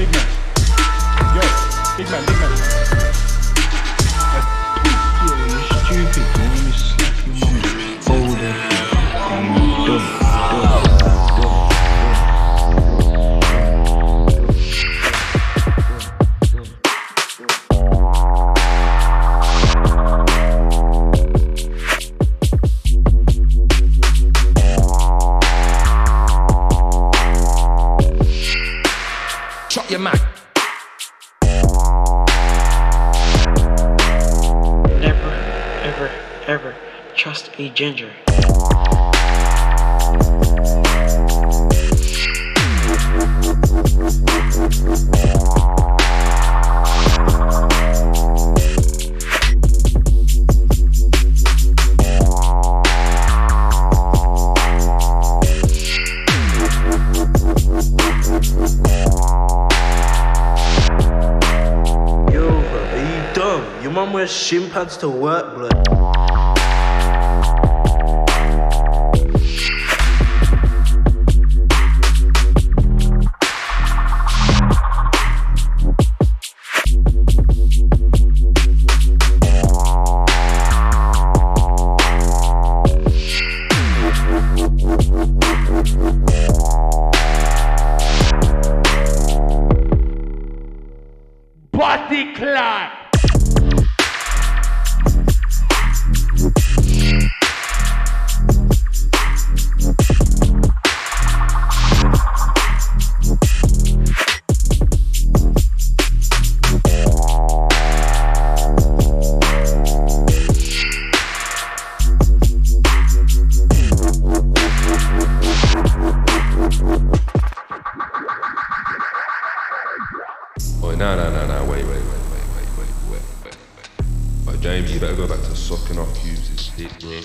big man. Yo, big man, big man. Ginger. Your mum wears shin pads to work, Don't use this dick, bro.